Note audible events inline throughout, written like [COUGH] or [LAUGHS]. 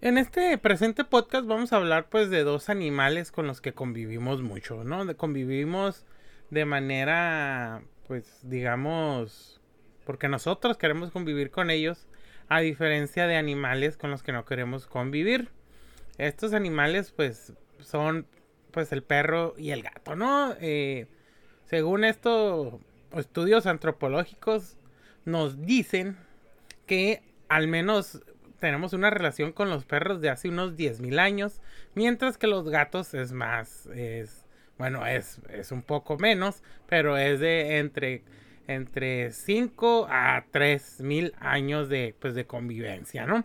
En este presente podcast vamos a hablar pues de dos animales con los que convivimos mucho, ¿no? Convivimos de manera pues digamos porque nosotros queremos convivir con ellos a diferencia de animales con los que no queremos convivir. Estos animales pues son pues el perro y el gato, ¿no? Eh, según estos estudios antropológicos nos dicen que al menos tenemos una relación con los perros de hace unos 10.000 años, mientras que los gatos es más, es, bueno, es, es un poco menos, pero es de entre, entre 5 a 3.000 años de, pues, de convivencia, ¿no?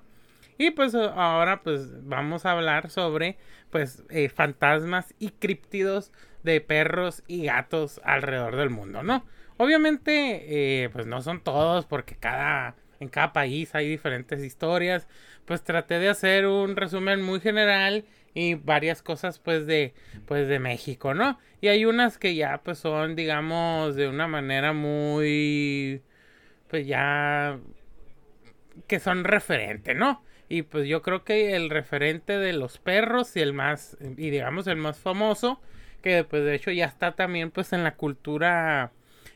Y pues ahora pues vamos a hablar sobre pues eh, fantasmas y críptidos de perros y gatos alrededor del mundo, ¿no? Obviamente eh, pues no son todos porque cada en cada país hay diferentes historias. Pues traté de hacer un resumen muy general y varias cosas pues de pues de México, ¿no? Y hay unas que ya pues son digamos de una manera muy pues ya que son referente, ¿no? Y pues yo creo que el referente de los perros y el más y digamos el más famoso que pues de hecho ya está también pues en la cultura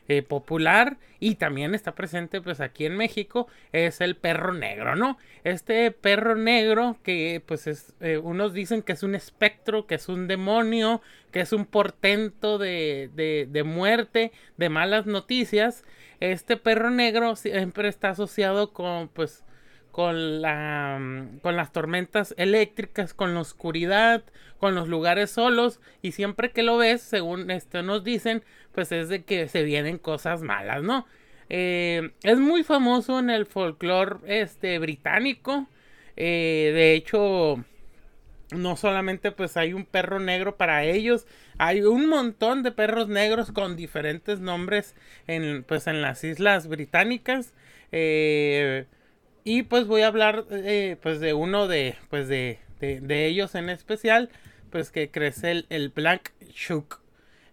eh, popular y también está presente pues aquí en México es el perro negro, ¿no? Este perro negro que pues es, eh, unos dicen que es un espectro, que es un demonio, que es un portento de, de, de muerte, de malas noticias. Este perro negro siempre está asociado con pues con, la, mm, con las tormentas eléctricas, con la oscuridad, con los lugares solos y siempre que lo ves, según esto nos dicen, pues es de que se vienen cosas malas, ¿no? Eh, es muy famoso en el folclore este, británico. Eh, de hecho, no solamente pues hay un perro negro para ellos, hay un montón de perros negros con diferentes nombres en, pues, en las islas británicas. Eh, y pues voy a hablar eh, pues de uno de pues de, de, ellos en especial. Pues que crece el, el Black Shook.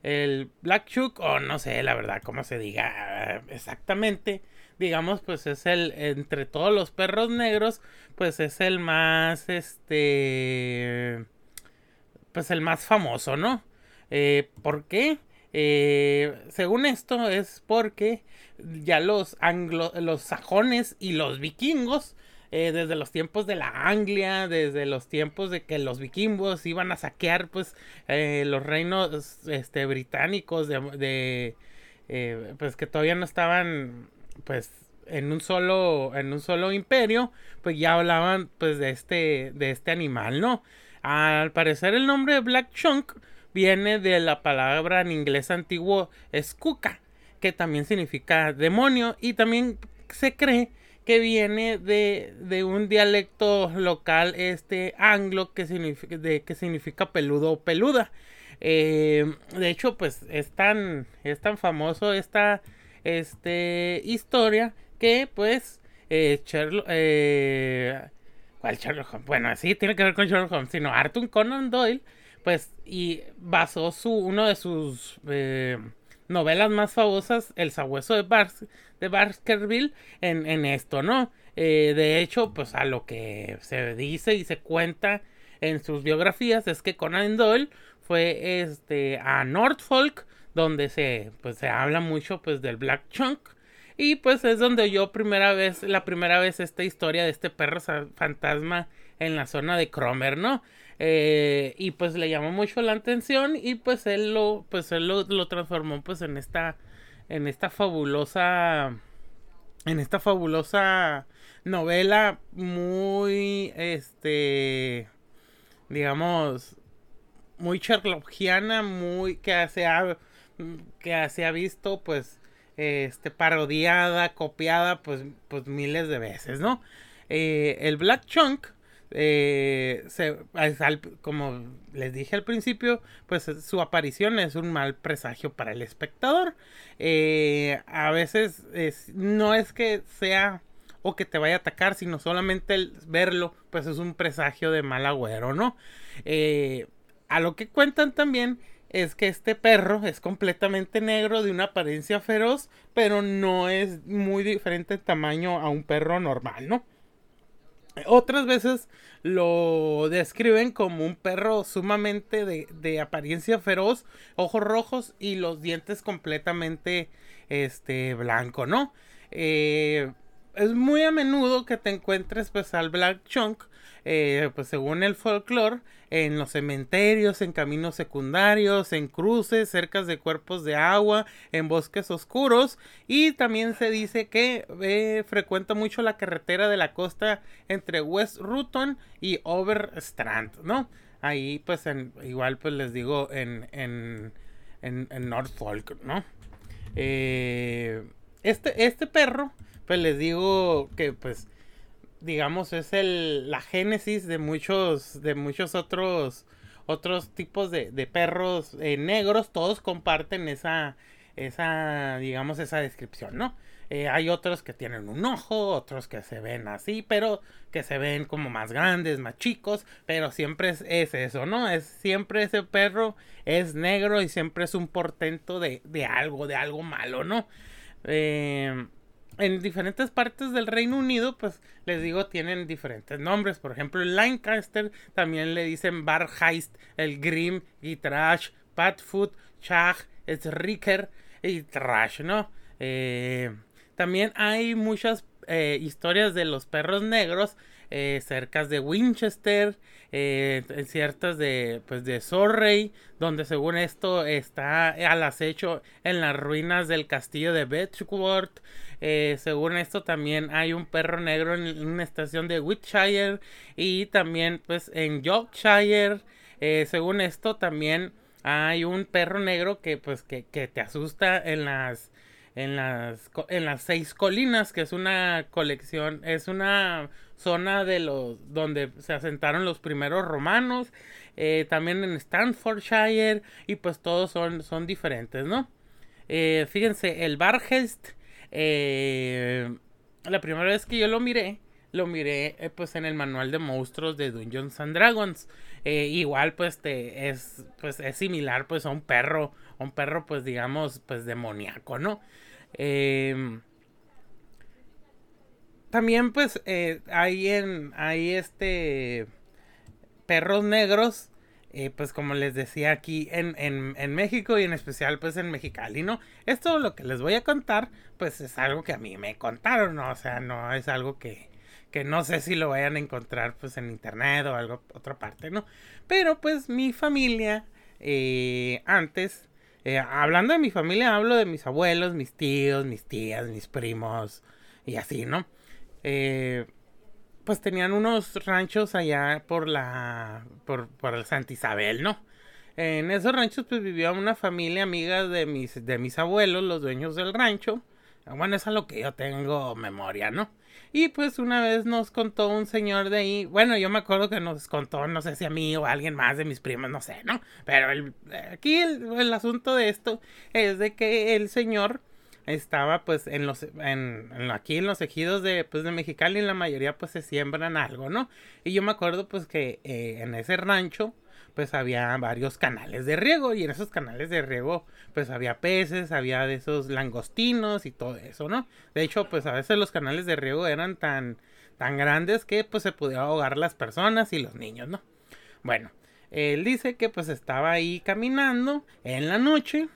El Black Shook, o no sé la verdad cómo se diga exactamente. Digamos, pues es el, entre todos los perros negros, pues es el más, este, pues el más famoso, ¿no? Eh, ¿Por qué? Eh, según esto es porque ya los anglo, los sajones y los vikingos, eh, desde los tiempos de la Anglia, desde los tiempos de que los vikingos iban a saquear pues eh, los reinos este, británicos de, pues que todavía no estaban pues en un solo en un solo imperio pues ya hablaban pues de este de este animal no al parecer el nombre de Black Chunk viene de la palabra en inglés antiguo skuka, que también significa demonio y también se cree que viene de, un dialecto local este anglo que significa, de, que significa peludo o peluda. Eh, de hecho, pues es tan, es tan famoso esta este, historia que pues eh, eh, ¿cuál Sherlock Holmes? Bueno, sí, tiene que ver con Sherlock Holmes, sino Arthur Conan Doyle pues, y basó su, uno de sus eh, novelas más famosas, El sabueso de, Bars, de Baskerville, en, en esto, ¿no? Eh, de hecho, pues a lo que se dice y se cuenta en sus biografías es que Conan Doyle fue este a Norfolk donde se pues se habla mucho pues del Black Chunk y pues es donde yo primera vez la primera vez esta historia de este perro fantasma en la zona de Cromer, ¿no? Eh, y pues le llamó mucho la atención y pues él lo, pues él lo, lo, transformó pues en esta, en esta fabulosa, en esta fabulosa novela muy, este, digamos, muy Sherlockiana, muy que se ha, que se visto pues, este, parodiada, copiada pues, pues miles de veces, ¿no? Eh, el Black Chunk eh, como les dije al principio, pues su aparición es un mal presagio para el espectador. Eh, a veces no es que sea o que te vaya a atacar, sino solamente el verlo, pues es un presagio de mal agüero, ¿no? Eh, a lo que cuentan también es que este perro es completamente negro, de una apariencia feroz, pero no es muy diferente en tamaño a un perro normal, ¿no? Otras veces lo describen como un perro sumamente de, de, apariencia feroz, ojos rojos y los dientes completamente este, blanco, ¿no? Eh, es muy a menudo que te encuentres pues al Black Chunk, eh, pues según el folclore, en los cementerios, en caminos secundarios, en cruces, cerca de cuerpos de agua, en bosques oscuros y también se dice que eh, frecuenta mucho la carretera de la costa entre West Ruton y Overstrand, ¿no? Ahí pues en, igual pues les digo en, en, en, Norfolk, ¿no? Eh, este, este perro pues les digo que pues digamos es el la génesis de muchos de muchos otros otros tipos de, de perros eh, negros. Todos comparten esa esa digamos esa descripción no eh, hay otros que tienen un ojo otros que se ven así pero que se ven como más grandes más chicos pero siempre es, es eso no es siempre ese perro es negro y siempre es un portento de, de algo de algo malo no eh, en diferentes partes del Reino Unido, pues les digo, tienen diferentes nombres. Por ejemplo, el Lancaster también le dicen Barheist, el Grim, Gitrash, Patfoot, Chag, Ricker y Trash, ¿no? Eh, también hay muchas eh, historias de los perros negros eh, cerca de Winchester, eh, ciertas de, pues, de Surrey, donde según esto está al acecho en las ruinas del castillo de Betchworth. Eh, según esto también hay un perro negro en una estación de Wiltshire y también pues en Yorkshire. Eh, según esto también hay un perro negro que pues que, que te asusta en las en las, en las seis colinas, que es una colección, es una zona de los donde se asentaron los primeros romanos, eh, también en Stanfordshire, y pues todos son, son diferentes, ¿no? Eh, fíjense, el Bargest, eh, la primera vez que yo lo miré, lo miré pues en el manual de monstruos de Dungeons and Dragons. igual pues te es pues es similar pues a un perro, un perro pues digamos pues demoníaco, ¿no? Em, también pues eh, hay en este perros negros eh, pues como les decía aquí en, en, México y en especial pues en Mexicali, ¿no? Esto lo que les voy a contar pues es algo que a mí me contaron, ¿no? O sea, no es algo que, que no sé si lo vayan a encontrar pues en internet o algo, otra parte, ¿no? Pero pues mi familia eh, antes hablando de mi familia, hablo de mis abuelos, mis tíos, mis tías, mis primos y así, ¿no? Eh, pues tenían unos ranchos allá por la. por, el Santa Isabel, ¿no? En esos ranchos, pues vivía una familia amiga de mis, de mis abuelos, los dueños del rancho. Bueno, es a lo que yo tengo memoria, ¿no? Y pues una vez nos contó un señor de ahí, bueno, yo me acuerdo que nos contó, no sé si a mí o a alguien más de mis primos, no sé, ¿no? Pero el, aquí el, asunto de esto es de que el señor estaba pues en los en, aquí en los ejidos de pues de Mexicali la mayoría pues se siembran algo, ¿no? Y yo me acuerdo pues que eh, en ese rancho pues había varios canales de riego y en esos canales de riego pues había peces, había de esos langostinos y todo eso, ¿no? De hecho pues a veces los canales de riego eran tan tan grandes que pues se podía ahogar las personas y los niños, ¿no? Bueno, él dice que pues estaba ahí caminando en la noche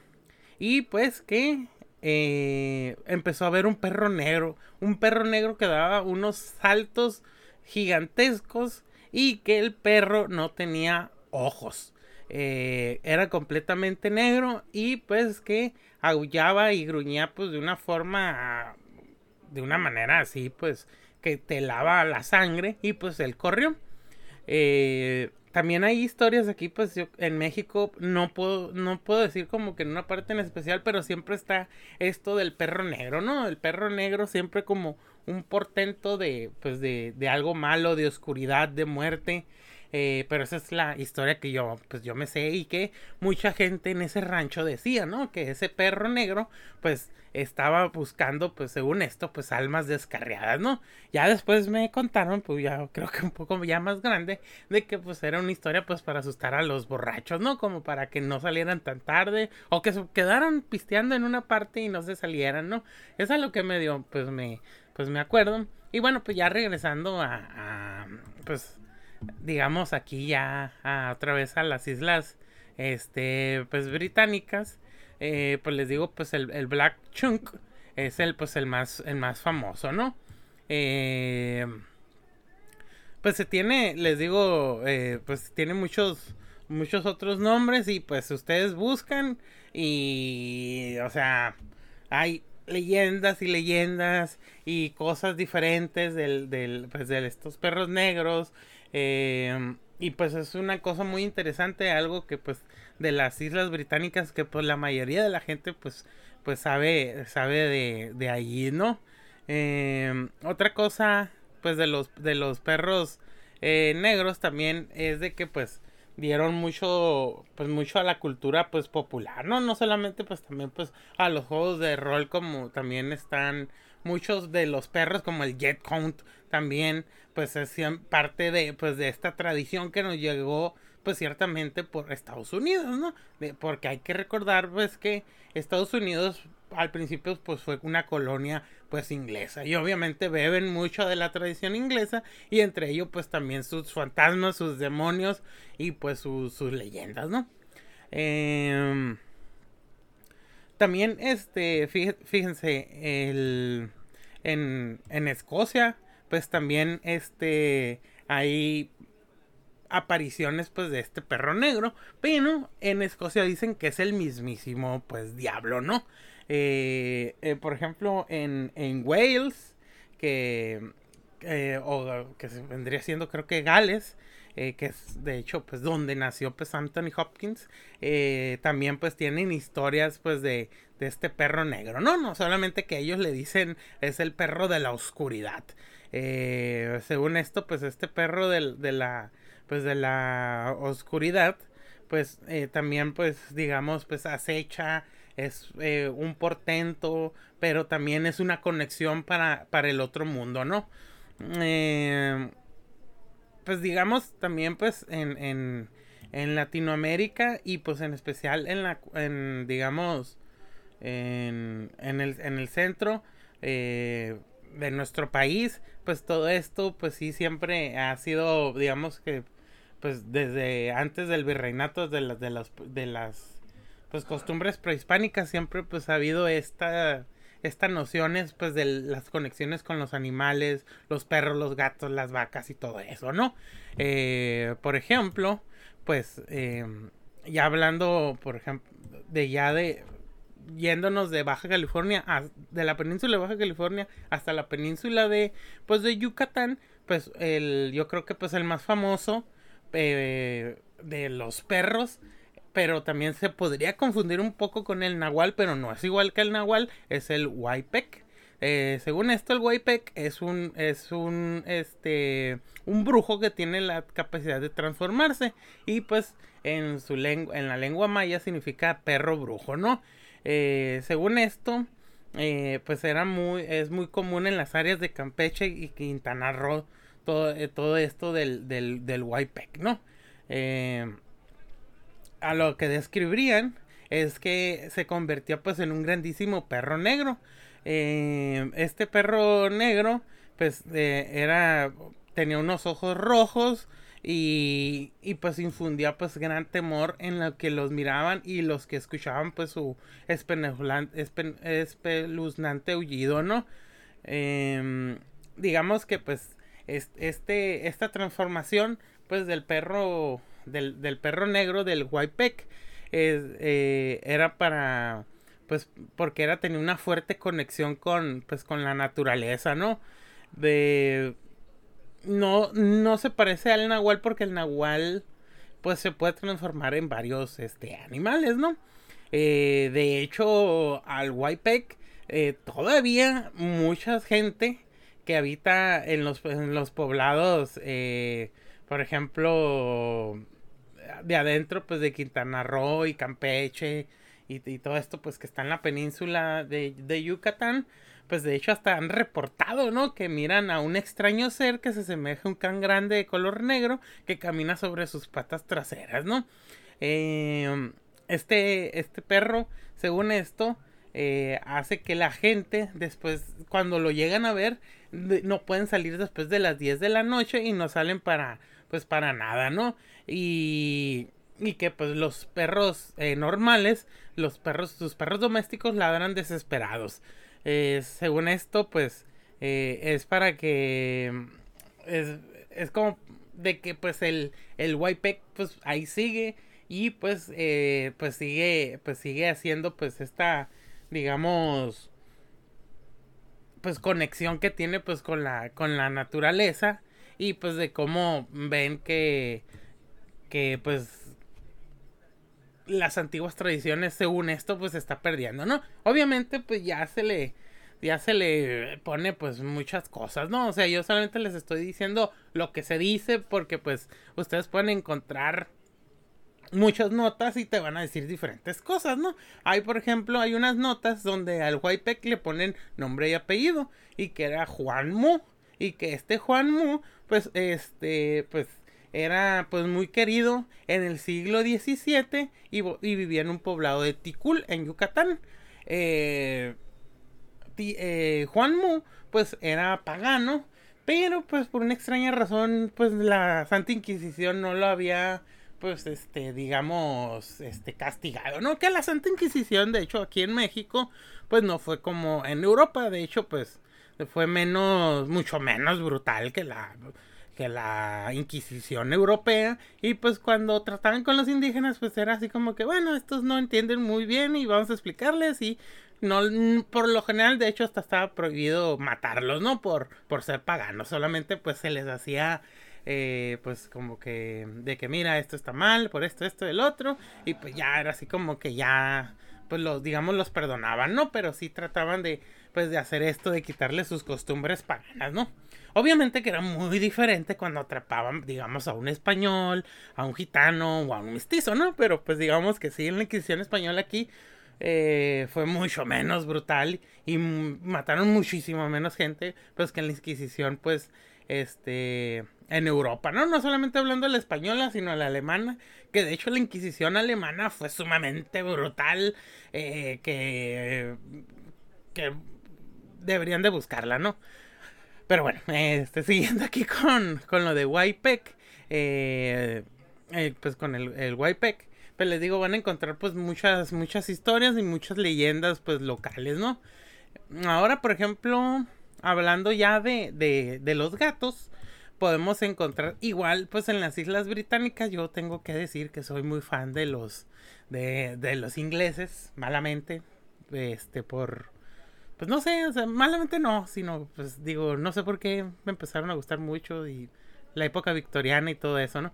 y pues que eh, empezó a ver un perro negro, un perro negro que daba unos saltos gigantescos y que el perro no tenía ojos. Eh, era completamente negro y pues que aullaba y gruñía pues de una forma, de una manera así pues que te lava la sangre y pues él corrió. Eh, también hay historias aquí, pues yo en México no puedo, no puedo decir como que en una parte en especial, pero siempre está esto del perro negro, ¿no? El perro negro siempre como un portento de, pues de, de algo malo, de oscuridad, de muerte. Eh, pero esa es la historia que yo, pues yo me sé y que mucha gente en ese rancho decía, ¿no? Que ese perro negro, pues estaba buscando, pues según esto, pues almas descarriadas, ¿no? Ya después me contaron, pues ya creo que un poco ya más grande, de que pues era una historia pues para asustar a los borrachos, ¿no? Como para que no salieran tan tarde o que se quedaran pisteando en una parte y no se salieran, ¿no? Es lo que me dio, pues me, pues me acuerdo. Y bueno, pues ya regresando a, pues, digamos aquí ya a, otra vez a las islas, este, pues británicas, eh, pues les digo, pues el, el, Black Chunk es el, pues el más, el más famoso, ¿no? Eh, pues se tiene, les digo, eh, pues tiene muchos, muchos otros nombres y pues ustedes buscan y, o sea, hay leyendas y leyendas y cosas diferentes del, del, pues, de estos perros negros. Eh, y pues es una cosa muy interesante, algo que pues de las islas británicas que pues la mayoría de la gente pues pues sabe sabe de, de allí, ¿no? Eh, otra cosa pues de los de los perros eh, negros también es de que pues dieron mucho pues mucho a la cultura pues popular no no solamente pues también pues a los juegos de rol como también están muchos de los perros como el jet count también pues es parte de pues de esta tradición que nos llegó pues ciertamente por Estados Unidos no porque hay que recordar pues que Estados Unidos al principio pues fue una colonia pues inglesa y obviamente beben mucho de la tradición inglesa y entre ellos pues también sus fantasmas, sus demonios y pues sus, leyendas, ¿no? Em, también este, fíjense, el, en, en Escocia pues también este hay apariciones pues de este perro negro pero en Escocia dicen que es el mismísimo pues diablo no eh, eh, por ejemplo, en, en Wales, que, eh, o que vendría siendo creo que Gales, que es de hecho pues donde nació pues Anthony Hopkins, también pues tienen historias pues de, de este perro negro, no, no solamente que ellos le dicen es el perro de la oscuridad. según esto, pues este perro de, de, la pues de la oscuridad, pues también pues digamos pues acecha es eh, un portento, pero también es una conexión para, para el otro mundo, ¿no? Eh, pues digamos también pues en, en, en, Latinoamérica y pues en especial en la, en, digamos, en, en, el, en el centro eh, de nuestro país, pues todo esto pues sí siempre ha sido, digamos que pues desde antes del virreinato de las de las de las pues costumbres prehispánicas siempre pues ha habido esta estas nociones pues de las conexiones con los animales, los perros, los gatos, las vacas y todo eso, ¿no? Eh, por ejemplo, pues eh, ya hablando, por ejemplo, de ya de yéndonos de Baja California, a, de la península de Baja California hasta la península de, pues de Yucatán, pues el, yo creo que pues el más famoso eh, de los perros pero también se podría confundir un poco con el nahual, pero no es igual que el nahual, es el huaypec. Eh, según esto, el huaypec es un, es un, este, un brujo que tiene la capacidad de transformarse y pues en su lengua, en la lengua maya significa perro brujo, ¿no? Eh, según esto, eh, pues era muy, es muy común en las áreas de Campeche y Quintana Roo todo, todo esto del, del, del ¿no? Eh, a lo que describirían es que se convirtió pues en un grandísimo perro negro. Eh, este perro negro pues eh, era tenía unos ojos rojos y, y, pues infundía pues gran temor en lo que los miraban y los que escuchaban pues su espeluznante aullido, ¿no? Em, digamos que pues este, esta transformación pues del perro del, del perro negro del Huaypec eh, era para pues porque era tenía una fuerte conexión con pues con la naturaleza no de no no se parece al nahual porque el nahual pues se puede transformar en varios este animales no eh, de hecho al Huaypec eh, todavía mucha gente que habita en los en los poblados por ejemplo de adentro, pues de Quintana Roo y Campeche y, todo esto, pues que está en la península de, de, Yucatán, pues de hecho hasta han reportado, ¿no? Que miran a un extraño ser que se asemeja a un can grande de color negro que camina sobre sus patas traseras, ¿no? Eh, este, este perro, según esto, eh, hace que la gente después, cuando lo llegan a ver, no pueden salir después de las 10 de la noche y no salen para, pues para nada, ¿no? Y, y que pues los perros eh, normales, los perros, sus perros domésticos ladran desesperados. Eh, según esto, pues eh, es para que es, es como de que pues el, el YPEC pues ahí sigue y pues pues sigue pues sigue haciendo pues esta digamos pues conexión que tiene pues con la con la naturaleza y pues de cómo ven que que pues las antiguas tradiciones según esto pues se está perdiendo, ¿no? Obviamente pues ya se le ya se le pone pues muchas cosas, ¿no? O sea, yo solamente les estoy diciendo lo que se dice porque pues ustedes pueden encontrar muchas notas y te van a decir diferentes cosas, ¿no? Hay, por ejemplo, hay unas notas donde al Huaypec le ponen nombre y apellido y que era Juan Mu y que este Juan Mu, pues, este, pues, era pues muy querido en el siglo XVII y, vivía en un poblado de Ticul, en Yucatán. Eh, eh, Juan Mu, pues, era pagano, pero pues por una extraña razón, pues la Santa Inquisición no lo había pues, este, digamos, este, castigado, ¿no? Que la Santa Inquisición, de hecho, aquí en México, pues no fue como en Europa, de hecho, pues fue menos, mucho menos brutal que la, que la Inquisición europea. Y pues cuando trataban con los indígenas, pues era así como que, bueno, estos no entienden muy bien y vamos a explicarles y no, por lo general, de hecho, hasta estaba prohibido matarlos, ¿no? Por, por ser paganos, solamente pues se les hacía eh, pues como que de que mira, esto está mal, por esto, esto, el otro, y pues ya era así como que ya, pues los, digamos, los perdonaban, ¿no? Pero sí trataban de, pues de hacer esto, de quitarle sus costumbres paganas, ¿no? Obviamente que era muy diferente cuando atrapaban, digamos, a un español, a un gitano o a un mestizo, ¿no? Pero pues digamos que sí, en la Inquisición española aquí eh, fue mucho menos brutal y mataron muchísimo menos gente, pues que en la Inquisición, pues, este, en Europa, ¿no? No solamente hablando de la española, sino la alemana, que de hecho la Inquisición alemana fue sumamente brutal, eh, que, que deberían de buscarla, ¿no? Pero bueno, este, siguiendo aquí con, con lo de Wypec, eh, eh, pues con el, el Wypec, pues les digo, van a encontrar pues muchas, muchas historias y muchas leyendas pues locales, ¿no? Ahora, por ejemplo, hablando ya de, de, de los gatos, podemos encontrar igual pues en las islas británicas yo tengo que decir que soy muy fan de los de, de los ingleses malamente este por pues no sé o sea, malamente no sino pues digo no sé por qué me empezaron a gustar mucho y la época victoriana y todo eso no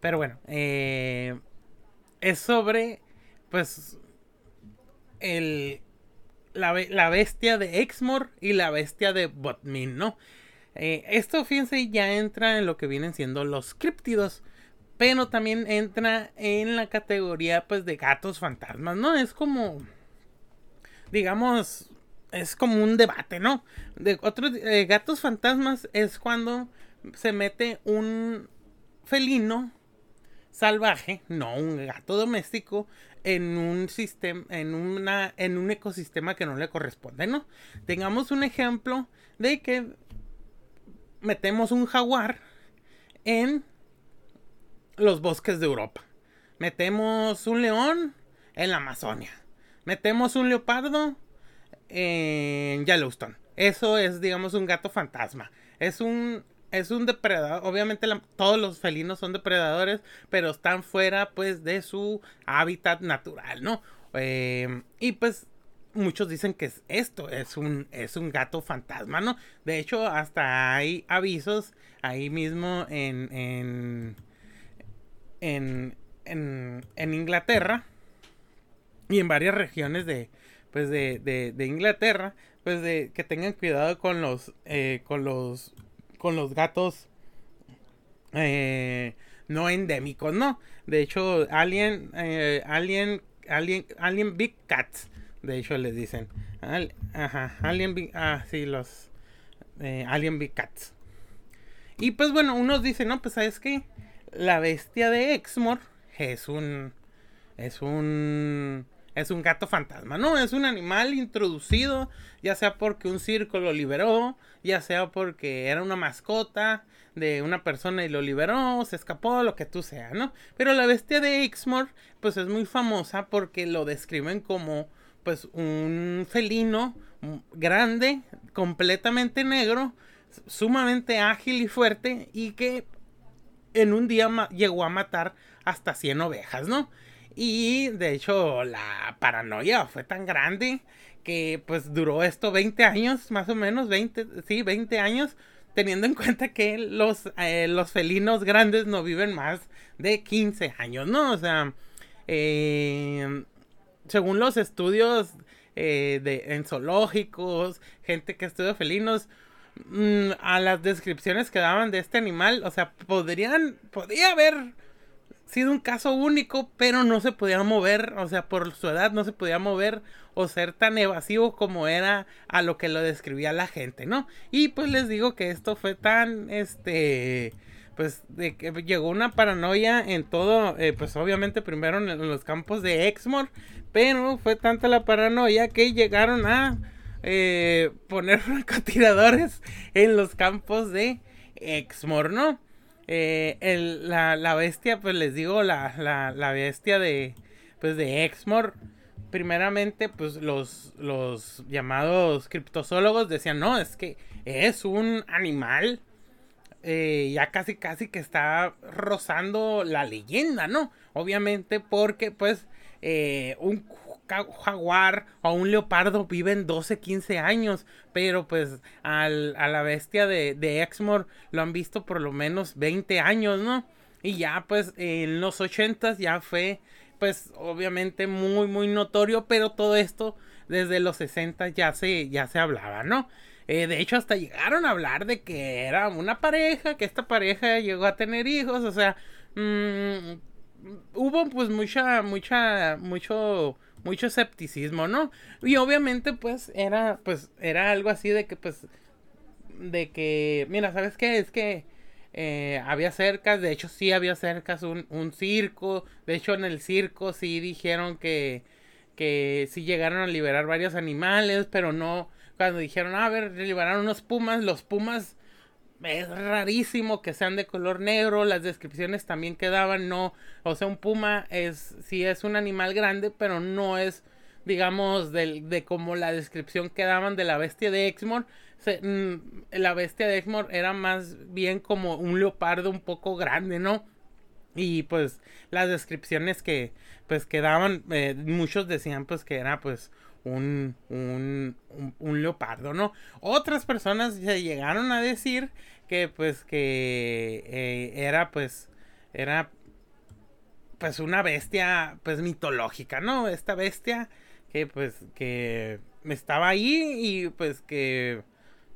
pero bueno eh, es sobre pues el la, la bestia de Exmoor y la bestia de Botmin, ¿no? Eh, esto, fíjense, ya entra en lo que vienen siendo los críptidos. Pero también entra en la categoría, pues, de gatos fantasmas, ¿no? Es como. Digamos. Es como un debate, ¿no? De otros eh, gatos fantasmas es cuando se mete un felino salvaje, no un gato doméstico, en un sistema, en una, en un ecosistema que no le corresponde, ¿no? Tengamos un ejemplo de que metemos un jaguar en los bosques de Europa. Metemos un león en la Amazonia. Metemos un leopardo en Yellowstone. Eso es, digamos, un gato fantasma. Es un, es un depredador. Obviamente todos los felinos son depredadores, pero están fuera, pues, de su hábitat natural, ¿no? Eh, y pues muchos dicen que es esto, es un, es un gato fantasma, ¿no? De hecho, hasta hay avisos ahí mismo en, en, en, en, en Inglaterra y en varias regiones de, pues de, de, de Inglaterra, pues de que tengan cuidado con los, eh, con los, con los gatos eh, no endémicos, ¿no? De hecho, Alien, eh, Alien, Alien, Alien Big Cats de hecho, les dicen. ajá, Alien Big. Ah, sí, los. Eh, Alien Big Cats. Y pues bueno, unos dicen, no, pues sabes que la bestia de Exmoor es un. Es un. Es un gato fantasma, no, es un animal introducido, ya sea porque un circo lo liberó, ya sea porque era una mascota de una persona y lo liberó, se escapó, lo que tú sea, ¿no? Pero la bestia de Exmoor, pues es muy famosa porque lo describen como, pues, un felino grande, completamente negro, sumamente ágil y fuerte y que en un día llegó a matar hasta 100 ovejas, ¿no? Y de hecho la paranoia fue tan grande que pues duró esto 20 años, más o menos, 20, sí, 20 años, teniendo en [LAUGHS] cuenta que los, eh, los felinos grandes no viven más de 15 años, ¿no? O sea, eh, según los estudios eh, de, en zoológicos, gente que estudia felinos, mm, a las descripciones que daban de este animal, o sea, podrían, podría haber sido un caso único, pero no se podía mover, o sea, por su edad no se podía mover o ser tan evasivo como era a lo que lo describía la gente, ¿no? Y pues les digo que esto fue tan, este, pues de que llegó una paranoia en todo, eh, pues obviamente primero en, los campos de Exmoor, pero fue tanta la paranoia que llegaron a eh, poner [LAUGHS] francotiradores en los campos de Exmoor, ¿no? Eh, el, la, la, bestia, pues les digo, la, la, la bestia de, pues de Exmoor, primeramente, pues los, los llamados criptozoólogos decían, no, es que es un animal eh, ya casi casi que está rozando la leyenda, ¿no? Obviamente porque pues eh, un jaguar o un leopardo viven 12, 15 años, pero pues al, a la bestia de, de Exmoor lo han visto por lo menos 20 años, ¿no? Y ya pues en los 80 ya fue pues obviamente muy muy notorio, pero todo esto desde los 60 ya se ya se hablaba, ¿no? Eh, de hecho hasta llegaron a hablar de que era una pareja, que esta pareja llegó a tener hijos, o sea, mmm, hubo pues mucha, mucha, mucho, mucho escepticismo, ¿no? Y obviamente pues era, pues era algo así de que pues, de que, mira, ¿sabes qué? Es que eh, había cercas, de hecho sí había cercas, un, un circo, de hecho en el circo sí dijeron que, que sí llegaron a liberar varios animales, pero no, cuando dijeron, a ver, liberaron unos pumas, los pumas es rarísimo que sean de color negro, las descripciones también quedaban, no, o sea, un puma es, sí es un animal grande, pero no es, digamos, de, de como la descripción que daban de la bestia de Exmoor, mm, la bestia de Exmoor era más bien como un leopardo un poco grande, ¿no? Y pues las descripciones que pues que daban, eh, muchos decían pues que era pues un, un, un, leopardo, ¿no? Otras personas se llegaron a decir que pues que eh, era pues era pues una bestia pues mitológica, ¿no? Esta bestia que pues que estaba ahí y pues que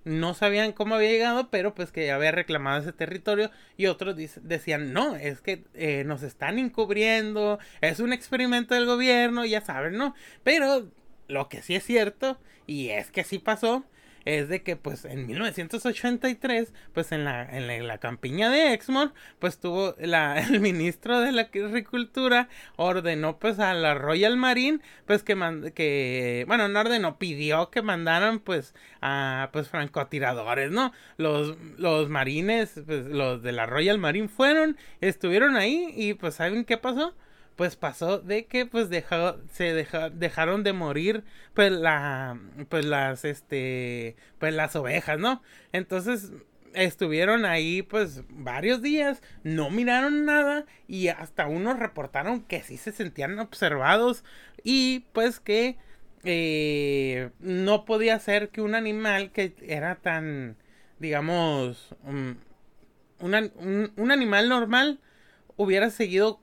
no sabían cómo había llegado, pero pues que había reclamado ese territorio y otros decían, no, es que eh, nos están encubriendo, es un experimento del gobierno, ya saben, ¿no? Pero lo que sí es cierto, y es que sí pasó, es de que pues en 1983, pues en la, en la, campiña de Exmoor, pues tuvo la, [LAUGHS] el ministro de la agricultura ordenó pues a la Royal Marine, pues que, que bueno, no ordenó, pidió que mandaran pues a pues francotiradores, ¿no? Los, los marines, pues los de la Royal Marine fueron, estuvieron ahí y pues ¿saben qué pasó? Pues pasó de que pues dejó, se dejaron de morir pues la pues las este pues las ovejas, ¿no? Entonces estuvieron ahí pues varios días, no miraron nada y hasta unos reportaron que sí se sentían observados y pues que eh, no podía ser que un animal que era tan digamos un, un, animal normal hubiera seguido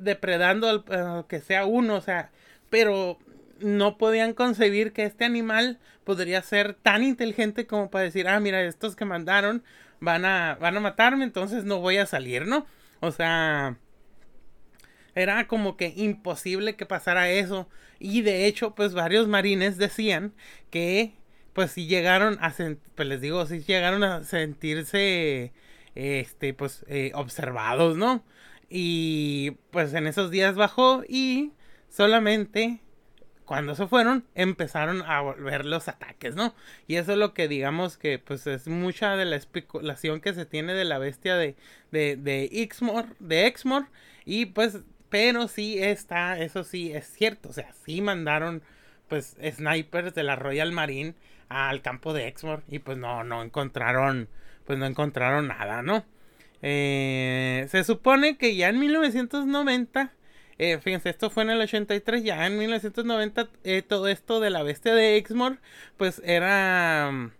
depredando al, que sea uno, o sea, pero no podían concebir que este animal podría ser tan inteligente como para decir, ah, mira, estos que mandaron van a, van a matarme, entonces no voy a salir, ¿no? O sea, era como que imposible que pasara eso. Y de hecho, pues varios marines decían que, pues si llegaron a, pues les digo, si llegaron a sentirse, este, pues, eh, observados, ¿no? Y pues en esos días bajó y solamente cuando se fueron, empezaron a volver los ataques, ¿no? Y eso es lo que digamos que pues es mucha de la especulación que se tiene de la bestia de, de, de Exmore, de Exmore, y pues, pero sí está, eso sí es cierto, o sea, sí mandaron pues snipers de la Royal Marine al campo de Exmore y pues no, no encontraron, pues no encontraron nada, ¿no? Eh, se supone que ya en 1990, eh, fíjense, esto fue en el 83, ya en 1990 eh, todo esto de la bestia de Exmore, pues era...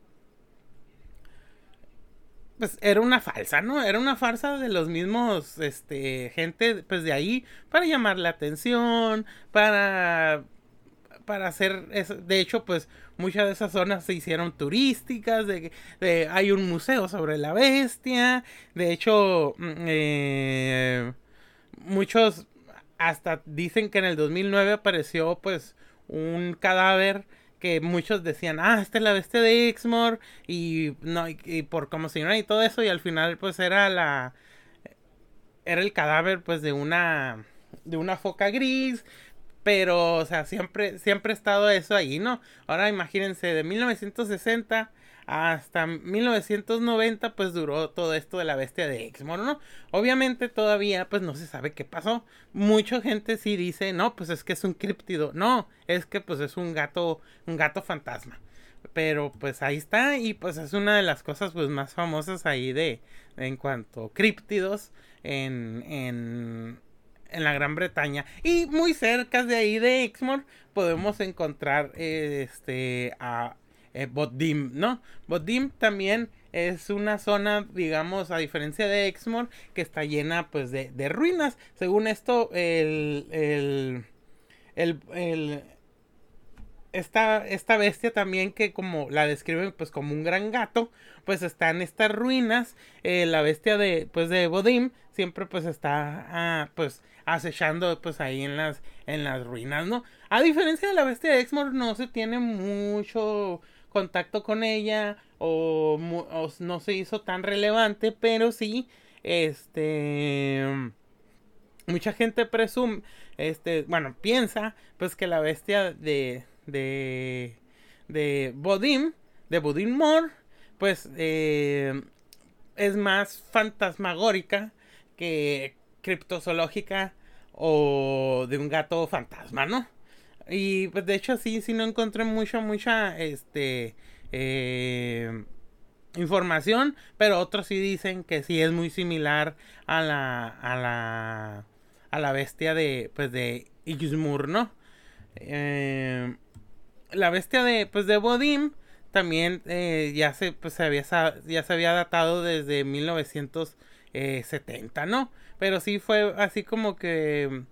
Pues era una falsa, ¿no? Era una farsa de los mismos, este, gente, pues de ahí, para llamar la atención, para para hacer eso. De hecho, pues muchas de esas zonas se hicieron turísticas, de, hay un museo sobre la bestia, de hecho, mm, eh, muchos hasta dicen que en el 2009 apareció pues un cadáver que muchos decían, ah, esta es la bestia de Exmoor y no y, por cómo se llama y todo eso y al final pues era la era el cadáver pues de una de una foca gris pero, o sea, siempre, siempre ha estado eso ahí, ¿no? Ahora imagínense, de 1960 hasta 1990, pues duró todo esto de la bestia de Exmoor, ¿no? Obviamente todavía, pues no se sabe qué pasó. Mucha gente sí dice, no, pues es que es un críptido. No, es que pues es un gato, un gato fantasma. Pero pues ahí está y pues es una de las cosas pues más famosas ahí de, en cuanto a críptidos en, en en la Gran Bretaña. Y muy cerca de ahí de Exmoor podemos encontrar este a eh, Bodim, ¿no? Bodim también es una zona, digamos, a diferencia de Exmoor, que está llena pues de, de ruinas. Según esto, el, el, el, el esta, esta bestia también que como la describen pues como un gran gato, pues está en estas ruinas. Eh, la bestia de pues de Bodim siempre pues está ah, pues acechando pues ahí en las en las ruinas, ¿no? A diferencia de la bestia de Exmoor no se tiene mucho contacto con ella o, no se hizo tan relevante, pero sí este mucha gente presume este bueno piensa pues que la bestia de de, de Bodim, de Bodim Moore, pues eh, es más fantasmagórica que criptozoológica o de un gato fantasma, ¿no? Y pues de hecho sí, sí no encontré mucha, mucha, este, eh, información, pero otros sí dicen que sí es muy similar a la, a la, a la bestia de, pues de Ixmur, ¿no? Eh, la bestia de, pues, de Bodim también eh, ya, se, pues, se había, ya se había datado desde 1970, ¿no? Pero sí fue así como que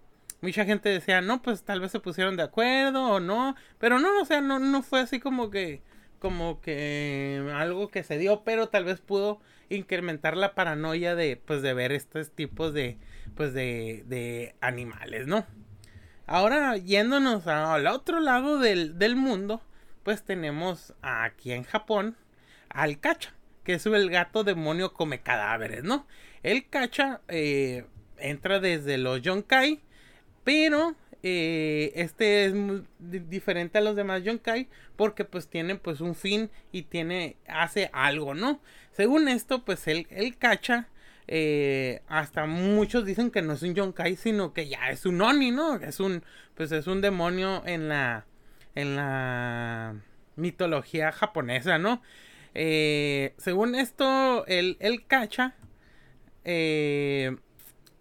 mucha gente decía, no, pues tal vez se pusieron de acuerdo o no, pero no, o sea, no, no fue así como que, como que algo que se dio, pero tal vez pudo incrementar la paranoia de, pues, de ver estos tipos de, pues, de, de animales, ¿no? Ahora yéndonos al otro lado del, mundo, pues tenemos aquí en Japón al Kacha, que es el gato demonio come cadáveres, ¿no? El Kacha eh, entra desde los Yonkai, pero eh, este es diferente a los demás Yonkai porque pues tiene pues un fin y tiene hace algo, ¿no? Según esto pues el, el Kacha eh, hasta muchos dicen que no es un yonkai, sino que ya es un oni, ¿no? Es un, pues es un demonio en la, en la mitología japonesa, ¿no? Eh, según esto, el, el cacha eh,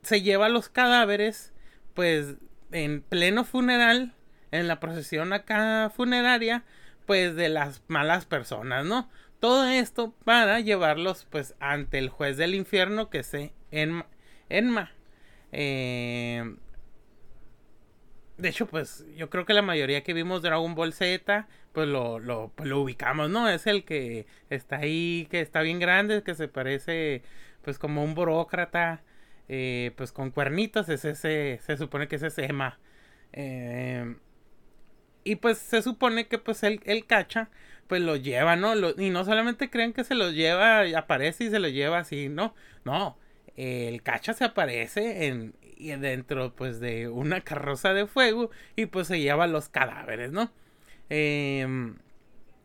se lleva los cadáveres, pues en pleno funeral, en la procesión acá funeraria, pues de las malas personas, ¿no? Todo esto para llevarlos pues ante el juez del infierno que se en Enma. Eh, de hecho, pues yo creo que la mayoría que vimos Dragon Ball Z, pues lo, lo, pues, lo ubicamos, ¿no? Es el que está ahí, que está bien grande, que se parece pues como un burócrata, eh, pues con cuernitos, es ese, se supone que es ese Emma. Eh, y pues se supone que pues él, él cacha pues lo lleva, ¿no? y no solamente creen que se los lleva, aparece y se lo lleva así, no, no, el cacha se aparece en, dentro pues de una carroza de fuego y pues se lleva los cadáveres, ¿no? Em,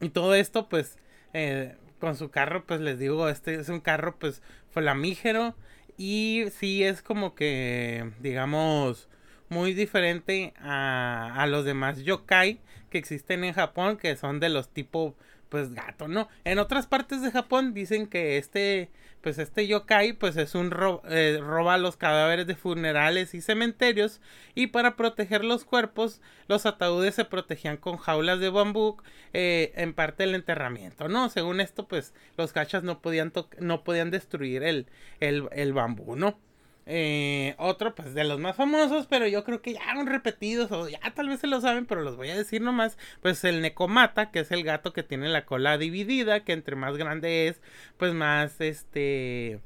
y todo esto pues eh, con su carro pues les digo, este es un carro pues flamígero y sí es como que digamos muy diferente a, a los demás yokai que existen en Japón que son de los tipo pues gato, ¿no? En otras partes de Japón dicen que este pues este yokai pues es un eh, roba los cadáveres de funerales y cementerios y para proteger los cuerpos los ataúdes se protegían con jaulas de bambú eh, en parte del enterramiento no según esto pues los cachas no podían no podían destruir el, el, el bambú no eh, otro, pues de los más famosos, pero yo creo que ya han repetidos, o ya tal vez se lo saben, pero los voy a decir nomás. Pues el Necomata, que es el gato que tiene la cola dividida, que entre más grande es, pues más este.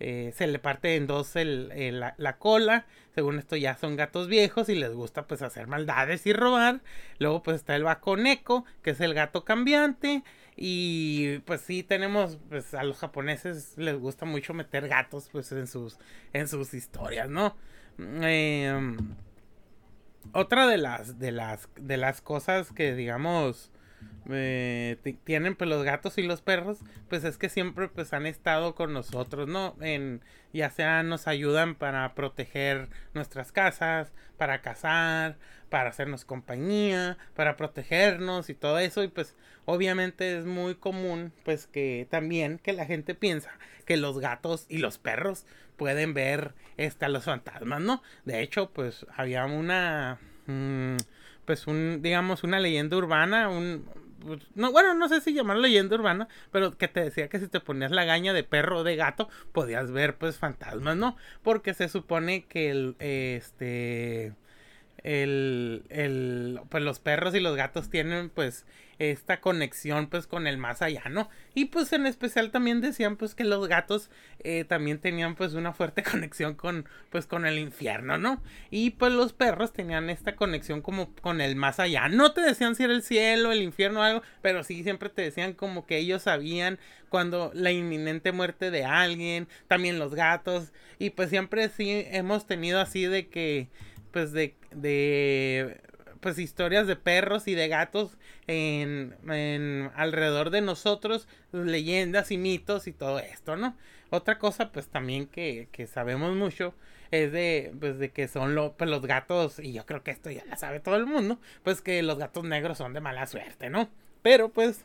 Eh, se le parte en dos la, la, cola. Según esto ya son gatos viejos y les gusta pues hacer maldades y robar. Luego pues está el Baconeco, que es el gato cambiante. Y pues sí tenemos, pues a los japoneses les gusta mucho meter gatos pues en sus, en sus historias, ¿no? Em, otra de las, de las, de las cosas que digamos eh, tienen pues los gatos y los perros, pues es que siempre pues han estado con nosotros, ¿no? En, ya sea nos ayudan para proteger nuestras casas, para cazar, para hacernos compañía, para protegernos y todo eso y pues obviamente es muy común pues que también que la gente piensa que los gatos y los perros pueden ver este, a los fantasmas, ¿no? De hecho pues había una mm, pues un digamos una leyenda urbana, un pues, no, bueno, no sé si llamarlo leyenda urbana, pero que te decía que si te ponías la gaña de perro o de gato, podías ver pues fantasmas, ¿no? Porque se supone que el, este, el, el, pues los perros y los gatos tienen pues esta conexión pues con el más allá, ¿no? Y pues en especial también decían pues que los gatos eh, también tenían pues una fuerte [LAUGHS] conexión con pues con el infierno, ¿no? Y pues los perros tenían esta conexión como con el más allá. No te decían si era el cielo, el infierno o algo, pero sí siempre te decían como que ellos sabían cuando la inminente muerte de alguien, también los gatos y pues siempre sí hemos tenido así de que pues de, de pues historias de perros y de gatos en, alrededor de nosotros, leyendas y mitos y todo esto, ¿no? Otra cosa pues también que, que sabemos mucho es de pues de que son pues, los gatos y yo creo que esto ya la sabe todo el mundo, pues que los gatos negros son de mala suerte, ¿no? Pero pues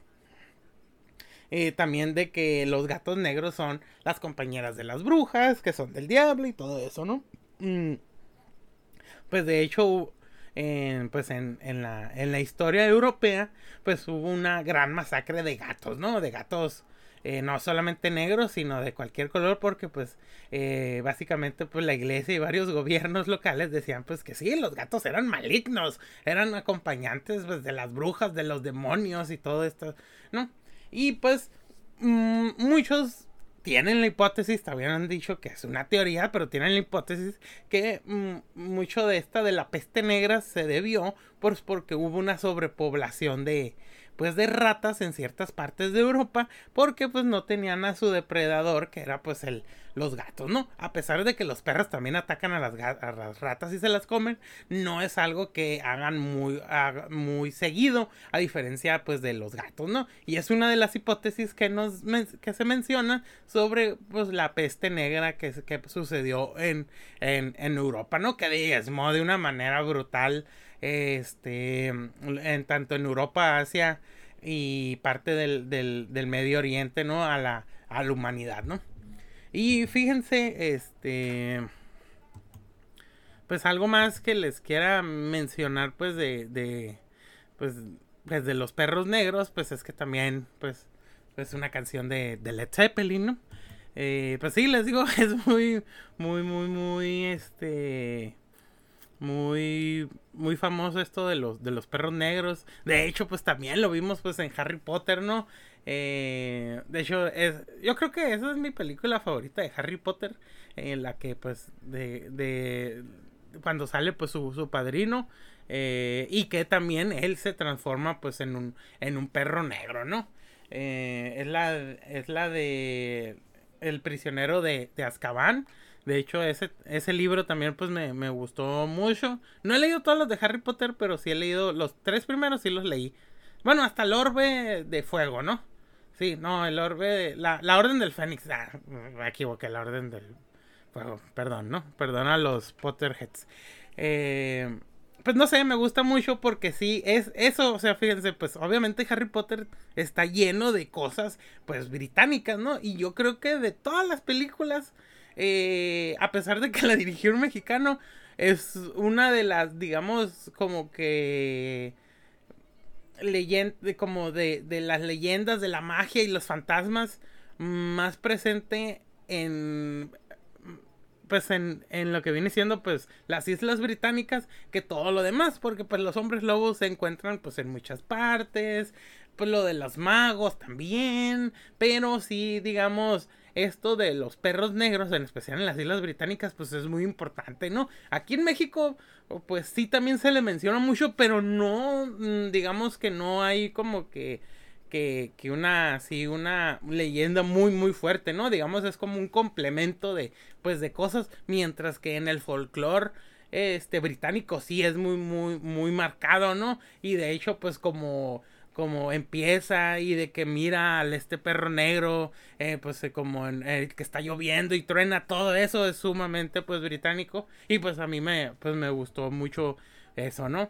eh, también de que los gatos negros son las compañeras de las brujas, que son del diablo y todo eso, ¿no? Mm. Pues de hecho en, pues en, en, la, en la historia europea, pues hubo una gran masacre de gatos, ¿no? De gatos eh, no solamente negros, sino de cualquier color, porque pues eh, básicamente pues la iglesia y varios gobiernos locales decían pues que sí, los gatos eran malignos, eran acompañantes pues de las brujas, de los demonios y todo esto, ¿no? Y pues mm, muchos tienen la hipótesis, también han dicho que es una teoría, pero tienen la hipótesis que mm, mucho de esta de la peste negra se debió pues porque hubo una sobrepoblación de, pues de ratas en ciertas partes de Europa porque pues no tenían a su depredador que era pues el los gatos, ¿no? A pesar de que los perros también atacan a las, a las ratas y se las comen, no es algo que hagan muy, muy seguido, a diferencia pues de los gatos, ¿no? Y es una de las hipótesis que, nos, que se menciona sobre pues la peste negra que, que sucedió en, en, en Europa, ¿no? Que diezmó de una manera brutal este, en tanto en Europa, Asia y parte del, del, del Medio Oriente, ¿no? A la, a la humanidad, ¿no? Y fíjense, este, pues algo más que les quiera mencionar, pues de, de, pues, pues los perros negros, pues es que también, pues, es una canción de, de Led Zeppelin, ¿no? Eh, pues sí, les digo, [LAUGHS] es muy, muy, muy, muy, este, muy muy famoso esto de los de los perros negros. De hecho pues también lo vimos pues en Harry Potter no eh, de hecho es yo creo que esa es mi película favorita de Harry Potter en la que pues de, de cuando sale pues su, padrino eh, y que también él se transforma pues en un en un perro negro no eh, es la es la de el prisionero de, de Azkaban De hecho, ese, ese libro también pues me, me gustó mucho. No he leído todos los de Harry Potter, pero sí he leído los tres primeros, sí los leí. Bueno, hasta el orbe de fuego, ¿no? Sí, no, el orbe, la, la orden del Fénix. Ah, me equivoqué, la orden del fuego. Perdón, ¿no? Perdón a los Potterheads. Eh, pues no sé, me gusta mucho porque sí, es eso, o sea, fíjense, pues obviamente Harry Potter está lleno de cosas, pues británicas, ¿no? Y yo creo que de todas las películas, eh, a pesar de que la dirigió un mexicano, es una de las, digamos, como que leyenda, como de, de las leyendas de la magia y los fantasmas más presente en pues en, en, lo que viene siendo pues las islas británicas que todo lo demás porque pues los hombres lobos se encuentran pues en muchas partes pues lo de los magos también pero sí digamos esto de los perros negros en especial en las islas británicas pues es muy importante no aquí en México pues sí también se le menciona mucho pero no mm, digamos que no hay como que que, una, sí, una leyenda muy, muy fuerte, ¿no? Digamos, es como un complemento de, pues, de cosas, mientras que en el folclore, este, británico sí es muy, muy, muy marcado, ¿no? Y de hecho, pues, como como empieza y de que mira al este perro negro, eh, pues eh, como en, que está lloviendo y truena, todo eso es sumamente pues británico y pues a mí me, pues me gustó mucho eso, ¿no?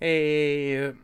Eh,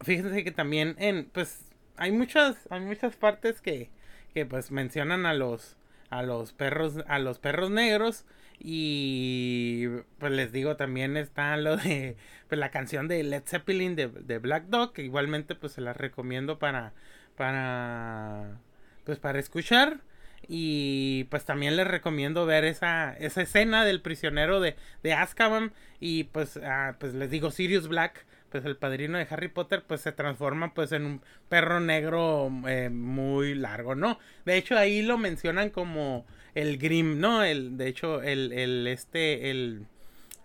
fíjense que también en, pues, hay muchas, hay muchas partes que, que pues mencionan a los, a los perros, a los perros negros. Y pues les digo, también está lo de pues, la canción de Led Zeppelin de, de, Black Dog, que igualmente pues se la recomiendo para, para, pues para escuchar. Y pues también les recomiendo ver esa, esa escena del prisionero de, de Azkaban. Y pues, ah, pues les digo, Sirius Black pues el padrino de Harry Potter pues se transforma pues en un perro negro eh, muy largo, ¿no? De hecho ahí lo mencionan como el Grim, ¿no? El, de hecho el, el este, el,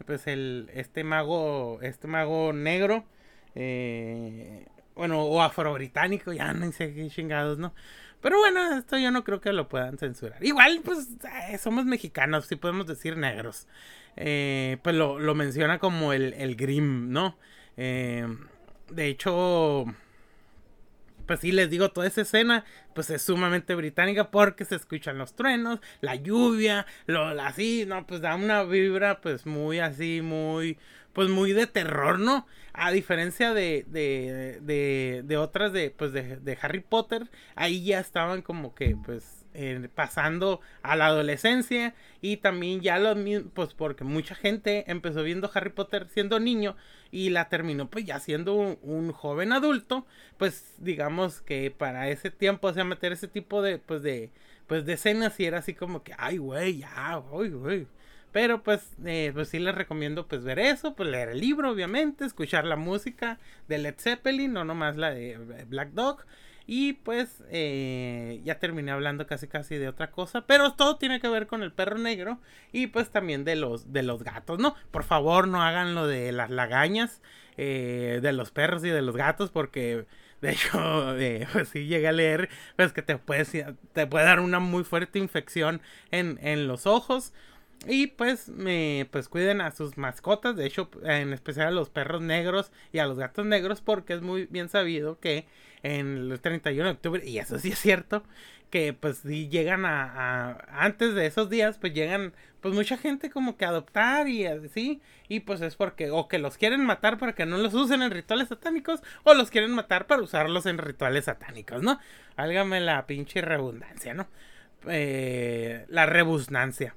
pues el, este mago, este mago negro, eh, bueno, o afro-británico, ya no sé qué chingados, ¿no? Pero bueno, esto yo no creo que lo puedan censurar. Igual, pues, eh, somos mexicanos, sí podemos decir negros. Eh, pues lo, lo menciona como el, el Grim, ¿no? Eh, de hecho, pues sí les digo, toda esa escena, pues es sumamente británica porque se escuchan los truenos, la lluvia, lo así, no, pues da una vibra, pues muy así, muy, pues muy de terror, ¿no? A diferencia de, de, de, de otras de, pues de, de Harry Potter, ahí ya estaban como que, pues, pasando a la adolescencia y también ya lo mismo, pues porque mucha gente empezó viendo Harry Potter siendo niño y la terminó pues ya siendo un, joven adulto, pues digamos que para ese tiempo, o sea, meter ese tipo de, pues de, pues de escenas y era así como que, ay, güey, ya, güey, güey. Pero pues, eh, pues sí les recomiendo pues ver eso, pues leer el libro obviamente, escuchar la música de Led Zeppelin, no nomás la de Black Dog. Y pues eh, ya terminé hablando casi casi de otra cosa. Pero todo tiene que ver con el perro negro. Y pues también de los, de los gatos, ¿no? Por favor no hagan lo de las lagañas. Eh, de los perros y de los gatos. Porque [LAUGHS] de hecho, eh, [LAUGHS] pues sí llegué a leer. Pues que te, puedes, te puede dar una muy fuerte infección en, en los ojos. Y pues, me, pues cuiden a sus mascotas, de hecho, en especial a los perros negros y a los gatos negros, porque es muy bien sabido que en el 31 de octubre, y eso sí es cierto, que pues si llegan a, antes de esos días, pues llegan pues mucha gente como que a adoptar y así, y pues es porque o que los quieren matar para que no los usen en rituales satánicos, o los quieren matar para usarlos en rituales satánicos, ¿no? Álgame la pinche redundancia, ¿no? Eh, la rebusnancia.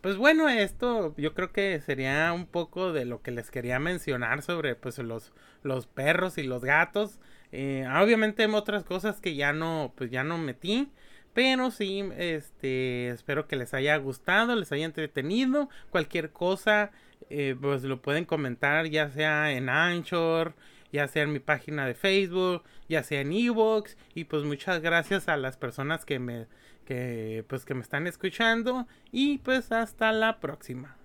Pues bueno, esto yo creo que sería un poco de lo que les quería mencionar sobre pues los, los perros y los gatos. Eh, obviamente hay otras cosas que ya no, pues ya no metí. Pero sí, este, espero que les haya gustado, les haya entretenido. Cualquier cosa, eh, pues lo pueden comentar, ya sea en Anchor, ya sea en mi página de Facebook, ya sea en Evox. Y pues muchas gracias a las personas que me, que, pues, que me están escuchando. Y pues hasta la próxima.